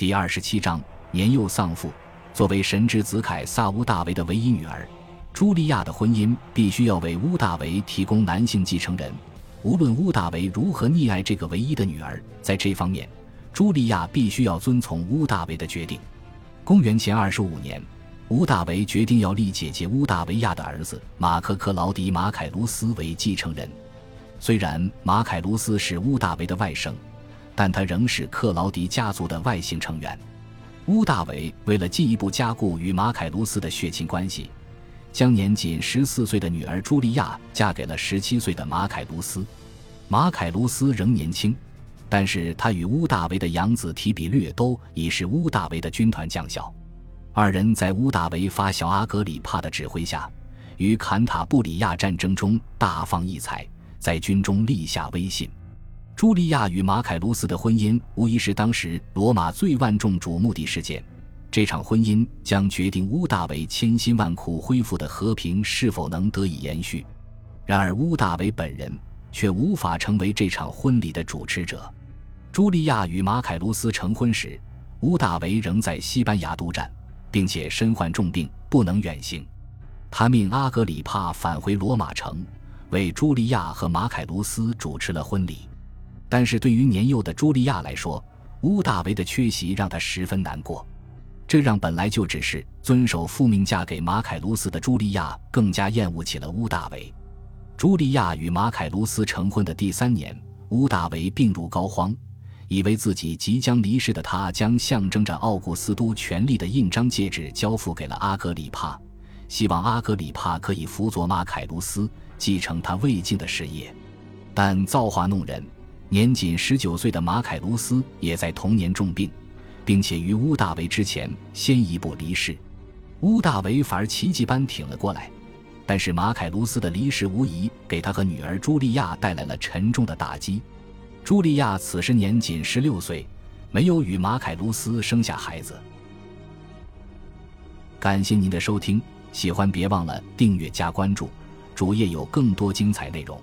第二十七章年幼丧父。作为神之子凯撒·乌大维的唯一女儿，茱莉亚的婚姻必须要为乌大维提供男性继承人。无论乌大维如何溺爱这个唯一的女儿，在这方面，茱莉亚必须要遵从乌大维的决定。公元前二十五年，乌大维决定要立姐姐乌大维亚的儿子马克·克劳迪·马凯卢斯为继承人。虽然马凯卢斯是乌大维的外甥，但他仍是克劳迪家族的外姓成员。乌大维为了进一步加固与马凯卢斯的血亲关系，将年仅十四岁的女儿茱莉亚嫁给了十七岁的马凯卢斯。马凯卢斯仍年轻，但是他与乌大维的养子提比略都已是乌大维的军团将校。二人在乌大维发小阿格里帕的指挥下，于坎塔布里亚战争中大放异彩，在军中立下威信。茱莉亚与马凯卢斯的婚姻无疑是当时罗马最万众瞩目的事件。这场婚姻将决定乌大维千辛万苦恢复的和平是否能得以延续。然而，乌大维本人却无法成为这场婚礼的主持者。茱莉亚与马凯卢斯成婚时，乌大维仍在西班牙督战，并且身患重病，不能远行。他命阿格里帕返回罗马城，为茱莉亚和马凯卢斯主持了婚礼。但是对于年幼的茱莉亚来说，乌大维的缺席让她十分难过，这让本来就只是遵守父命嫁给马凯卢斯的茱莉亚更加厌恶起了乌大维。茱莉亚与马凯卢斯成婚的第三年，乌大维病入膏肓，以为自己即将离世的他将象征着奥古斯都权力的印章戒指交付给了阿格里帕，希望阿格里帕可以辅佐马凯卢斯继承他未尽的事业，但造化弄人。年仅十九岁的马凯卢斯也在同年重病，并且于乌大维之前先一步离世。乌大维反而奇迹般挺了过来，但是马凯卢斯的离世无疑给他和女儿茱莉亚带来了沉重的打击。茱莉亚此时年仅十六岁，没有与马凯卢斯生下孩子。感谢您的收听，喜欢别忘了订阅加关注，主页有更多精彩内容。